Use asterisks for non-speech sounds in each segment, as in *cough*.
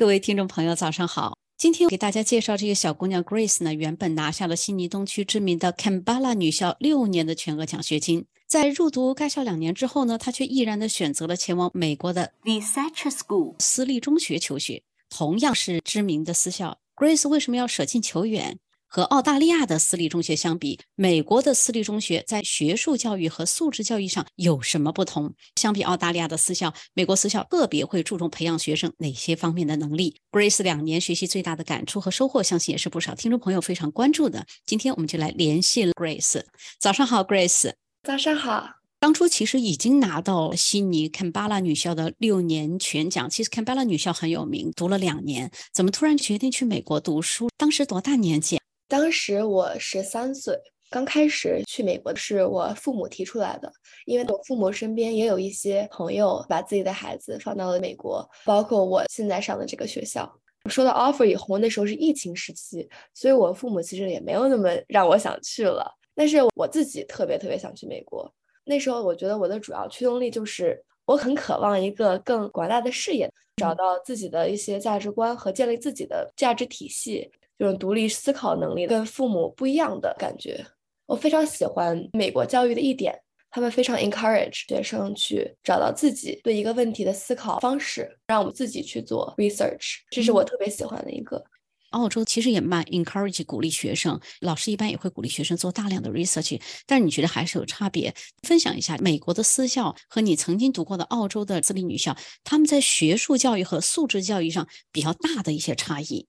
各位听众朋友，早上好！今天给大家介绍这个小姑娘 Grace 呢，原本拿下了悉尼东区知名的 Camballa 女校六年的全额奖学金，在入读该校两年之后呢，她却毅然的选择了前往美国的 The Satcher School 私立中学求学，同样是知名的私校。Grace 为什么要舍近求远？和澳大利亚的私立中学相比，美国的私立中学在学术教育和素质教育上有什么不同？相比澳大利亚的私校，美国私校个别会注重培养学生哪些方面的能力？Grace 两年学习最大的感触和收获，相信也是不少听众朋友非常关注的。今天我们就来联系 Grace。早上好，Grace。早上好。当初其实已经拿到悉尼 Canberra 女校的六年全奖。其实 Canberra 女校很有名，读了两年，怎么突然决定去美国读书？当时多大年纪？当时我十三岁，刚开始去美国是我父母提出来的，因为我父母身边也有一些朋友把自己的孩子放到了美国，包括我现在上的这个学校。收到 offer 以后，那时候是疫情时期，所以我父母其实也没有那么让我想去了。但是我自己特别特别想去美国。那时候我觉得我的主要驱动力就是我很渴望一个更广大的视野，找到自己的一些价值观和建立自己的价值体系。这种独立思考能力跟父母不一样的感觉，我非常喜欢美国教育的一点，他们非常 encourage 学生去找到自己对一个问题的思考方式，让我们自己去做 research，这是我特别喜欢的一个。澳洲其实也蛮 encourage 鼓励学生，老师一般也会鼓励学生做大量的 research，但是你觉得还是有差别？分享一下美国的私校和你曾经读过的澳洲的私立女校，他们在学术教育和素质教育上比较大的一些差异。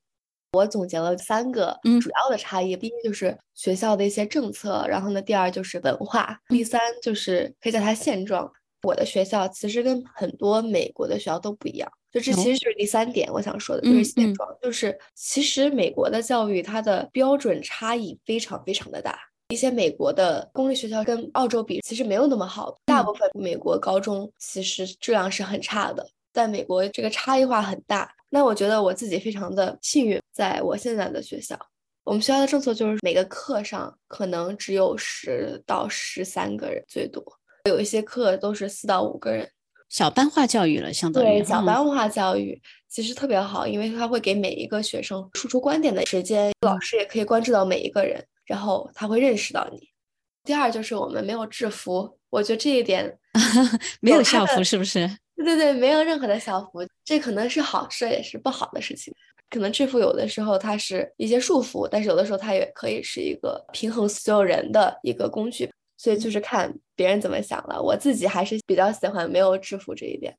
我总结了三个主要的差异，第一就是学校的一些政策，然后呢，第二就是文化，第三就是可以叫它现状。我的学校其实跟很多美国的学校都不一样，就这其实就是第三点我想说的，就是现状，就是其实美国的教育它的标准差异非常非常的大，一些美国的公立学校跟澳洲比其实没有那么好，大部分美国高中其实质量是很差的，在美国这个差异化很大。那我觉得我自己非常的幸运，在我现在的学校，我们学校的政策就是每个课上可能只有十到十三个人最多，有一些课都是四到五个人，小班化教育了，相当于对小班化教育其实特别好，因为他会给每一个学生输出观点的时间，老师也可以关注到每一个人，然后他会认识到你。第二就是我们没有制服，我觉得这一点 *laughs* 没有校服是不是？对对对，没有任何的校服，这可能是好事，也是不好的事情。可能制服有的时候它是一些束缚，但是有的时候它也可以是一个平衡所有人的一个工具。所以就是看别人怎么想了。我自己还是比较喜欢没有制服这一点。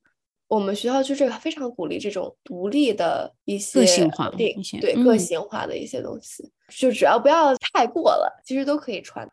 我们学校就是非常鼓励这种独立的一些个性化对对个性化的一些东西，就只要不要太过了，其实都可以穿。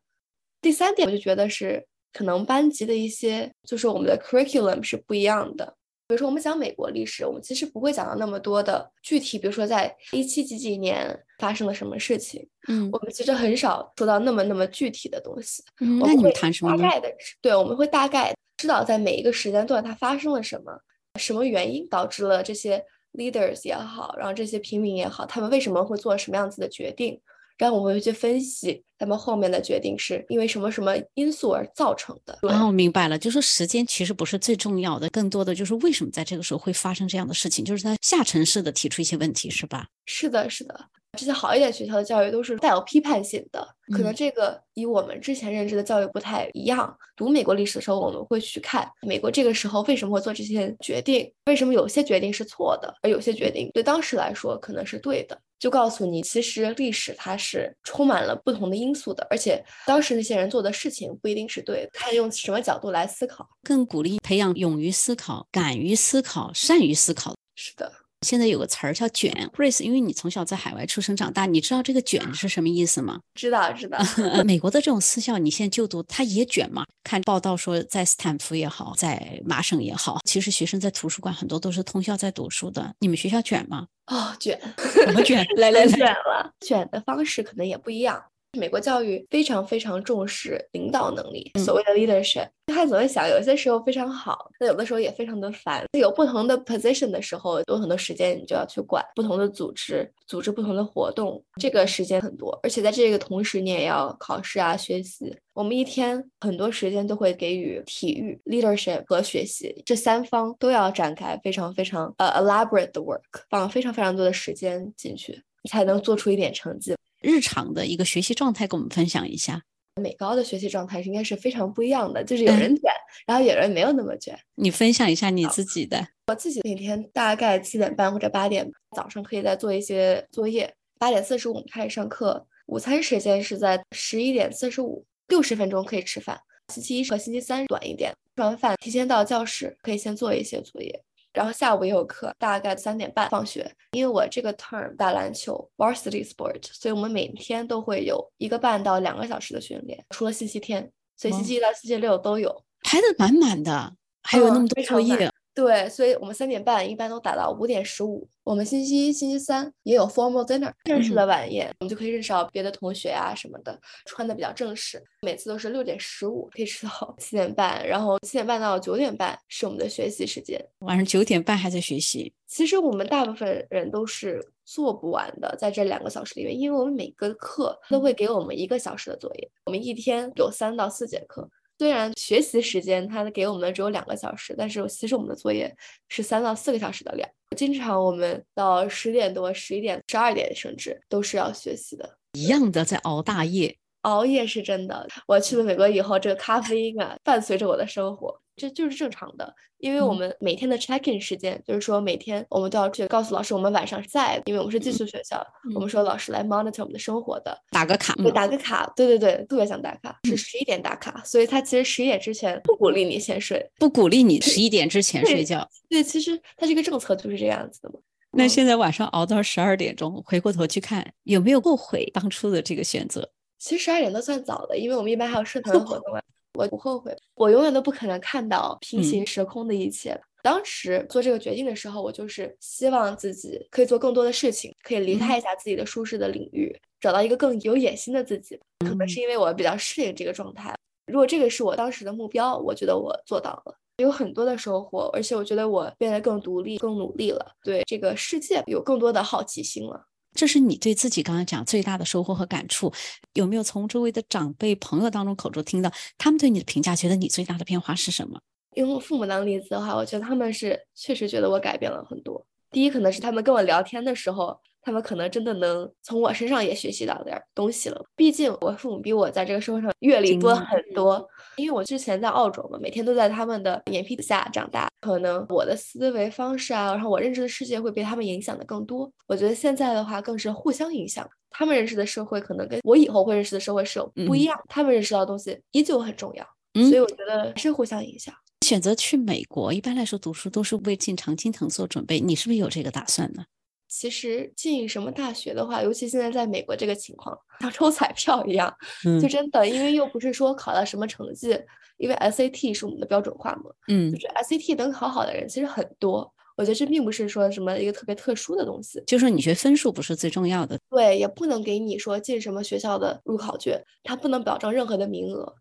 第三点，我就觉得是。可能班级的一些，就是我们的 curriculum 是不一样的。比如说，我们讲美国历史，我们其实不会讲到那么多的具体，比如说在一七几几年发生了什么事情。嗯，我们其实很少说到那么那么具体的东西。嗯，那你们谈什么？大概的，对，我们会大概知道在每一个时间段它发生了什么，什么原因导致了这些 leaders 也好，然后这些平民也好，他们为什么会做什么样子的决定。然后我们会去分析他们后面的决定是因为什么什么因素而造成的。哦，明白了，就说时间其实不是最重要的，更多的就是为什么在这个时候会发生这样的事情，就是他下沉式的提出一些问题，是吧？是的，是的。这些好一点学校的教育都是带有批判性的，可能这个与我们之前认知的教育不太一样。读美国历史的时候，我们会去看美国这个时候为什么会做这些决定，为什么有些决定是错的，而有些决定对当时来说可能是对的。就告诉你，其实历史它是充满了不同的因素的，而且当时那些人做的事情不一定是对的。看用什么角度来思考，更鼓励培养勇于思考、敢于思考、善于思考。是的。现在有个词儿叫“卷 ”，Grace，因为你从小在海外出生长大，你知道这个“卷”是什么意思吗？知道，知道。*laughs* 美国的这种私校，你现在就读，它也卷吗？看报道说，在斯坦福也好，在麻省也好，其实学生在图书馆很多都是通宵在读书的。你们学校卷吗？哦，卷，怎么卷？来 *laughs* 来，卷了。*laughs* 卷的方式可能也不一样。美国教育非常非常重视领导能力，所谓的 leadership。他总会想，有些时候非常好，那有的时候也非常的烦。有不同的 position 的时候，有很多时间你就要去管不同的组织，组织不同的活动，这个时间很多。而且在这个同时，你也要考试啊，学习。我们一天很多时间都会给予体育、leadership 和学习这三方都要展开非常非常呃 elaborate 的 work，放非常非常多的时间进去，才能做出一点成绩。日常的一个学习状态，跟我们分享一下。美高的学习状态应该是非常不一样的，就是有人卷，然后有人没有那么卷。你分享一下你自己的。我自己每天大概七点半或者八点早上可以再做一些作业，八点四十五开始上课，午餐时间是在十一点四十五，六十分钟可以吃饭。星期一和星期三短一点，吃完饭提前到教室可以先做一些作业。然后下午也有课，大概三点半放学。因为我这个 term 打篮球 varsity sport，所以我们每天都会有一个半到两个小时的训练，除了星期天，所以星期一到星期六都有，排的满满的，还有那么多作业。对，所以我们三点半一般都打到五点十五。我们星期一、星期三也有 formal dinner 正式的晚宴，我们就可以认识到别的同学啊什么的，穿的比较正式。每次都是六点十五可以吃到 *laughs* 七点半，然后七点半到九点半是我们的学习时间。晚上九点半还在学习。其实我们大部分人都是做不完的，在这两个小时里面，因为我们每个课都会给我们一个小时的作业，我们一天有三到四节课。虽然学习时间他给我们的只有两个小时，但是其实我们的作业是三到四个小时的量。经常我们到十点多、十一点、十二点，甚至都是要学习的，一样的在熬大夜。熬夜是真的。我去了美国以后，这个咖啡因啊，伴随着我的生活。这就是正常的，因为我们每天的 check in 时间，就是说每天我们都要去告诉老师我们晚上是在，因为我们是寄宿学校，我们说老师来 monitor 我们的生活的，打个卡，对，打个卡，对对对，特别想打卡，是十一点打卡，所以他其实十一点之前不鼓励你先睡，不鼓励你十一点之前睡觉，对，其实他这个政策就是这样子的嘛。那现在晚上熬到十二点钟，回过头去看，有没有后悔当初的这个选择？其实十二点都算早的，因为我们一般还有社团活动啊。我不后悔，我永远都不可能看到平行时空的一切。当时做这个决定的时候，我就是希望自己可以做更多的事情，可以离开一下自己的舒适的领域，找到一个更有野心的自己。可能是因为我比较适应这个状态。如果这个是我当时的目标，我觉得我做到了，有很多的收获，而且我觉得我变得更独立、更努力了，对这个世界有更多的好奇心了。这是你对自己刚刚讲最大的收获和感触，有没有从周围的长辈朋友当中口中听到他们对你的评价？觉得你最大的变化是什么？用父母当例子的话，我觉得他们是确实觉得我改变了很多。第一，可能是他们跟我聊天的时候。他们可能真的能从我身上也学习到点东西了。毕竟我父母比我在这个社会上阅历多很多。因为我之前在澳洲嘛，每天都在他们的眼皮子下长大，可能我的思维方式啊，然后我认知的世界会被他们影响的更多。我觉得现在的话更是互相影响。他们认识的社会可能跟我以后会认识的社会是有不一样，他们认识到的东西依旧很重要。所以我觉得是互相影响。选择去美国，一般来说读书都是为进常青藤做准备。你是不是有这个打算呢？其实进什么大学的话，尤其现在在美国这个情况，像抽彩票一样，就真的，因为又不是说考到什么成绩，因为 SAT 是我们的标准化嘛，嗯，就是 SAT 能考好的人其实很多。我觉得这并不是说什么一个特别特殊的东西，就是说你学分数不是最重要的，对，也不能给你说进什么学校的入考卷，它不能保障任何的名额。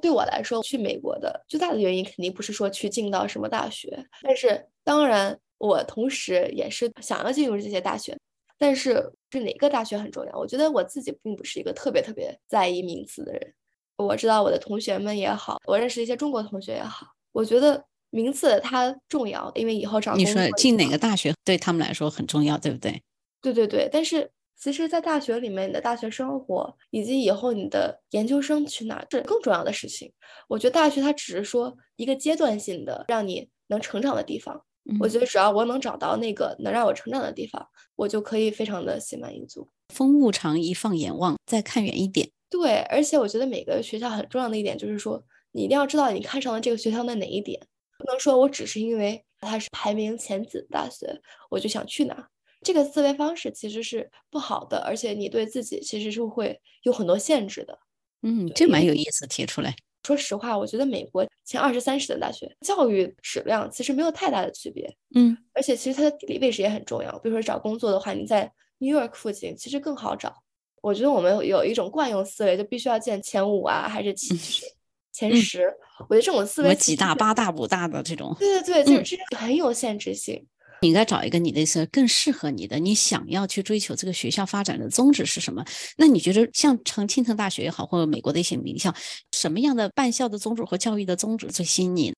对我来说，去美国的最大的原因肯定不是说去进到什么大学，但是当然。我同时也是想要进入这些大学，但是是哪个大学很重要？我觉得我自己并不是一个特别特别在意名次的人。我知道我的同学们也好，我认识一些中国同学也好，我觉得名次它重要，因为以后找工作。你说进哪个大学对他们来说很重要，对不对？对对对。但是其实，在大学里面，你的大学生活以及以后你的研究生去哪是更重要的事情。我觉得大学它只是说一个阶段性的让你能成长的地方。我觉得只要我能找到那个能让我成长的地方，我就可以非常的心满意足。风物长宜放眼望，再看远一点。对，而且我觉得每个学校很重要的一点就是说，你一定要知道你看上了这个学校的哪一点，不能说我只是因为它是排名前几的大学，我就想去哪。这个思维方式其实是不好的，而且你对自己其实是会有很多限制的。嗯，这蛮有意思，提出来。说实话，我觉得美国前二十三十的大学教育质量其实没有太大的区别。嗯，而且其实它的地理位置也很重要。比如说找工作的话，你在 New York 附近其实更好找。我觉得我们有一种惯用思维，就必须要建前五啊，还是前前十？我觉得这种思维，几大八大五大的这种，对对对，就是很有限制性。你应该找一个你的是更适合你的，你想要去追求这个学校发展的宗旨是什么？那你觉得像成青藤大学也好，或者美国的一些名校，什么样的办校的宗旨和教育的宗旨最吸引你？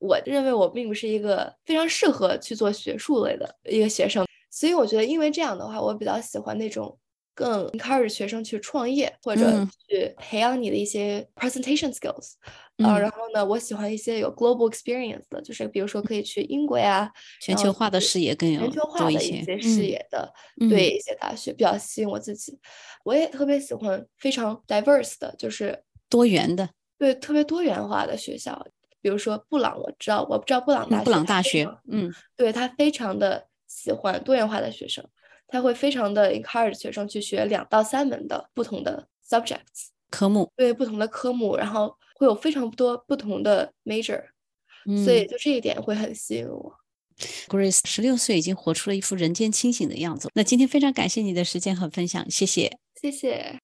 我认为我并不是一个非常适合去做学术类的一个学生，所以我觉得，因为这样的话，我比较喜欢那种更 encourage 学生去创业或者去培养你的一些 presentation skills。啊，然后呢，我喜欢一些有 global experience 的，就是比如说可以去英国呀，全球化的视野更有全球化的一些视野的，对一些大学比较吸引我自己。我也特别喜欢非常 diverse 的，就是多元的，对，特别多元化的学校。比如说布朗，我知道，我不知道布朗大学，布朗大学，嗯，对他非常的喜欢多元化的学生，他会非常的 encourage 学生去学两到三门的不同的 subjects 科目，对不同的科目，然后。会有非常多不同的 major，所以就这一点会很吸引我。Grace 十六岁已经活出了一副人间清醒的样子。那今天非常感谢你的时间和分享，谢谢，谢谢。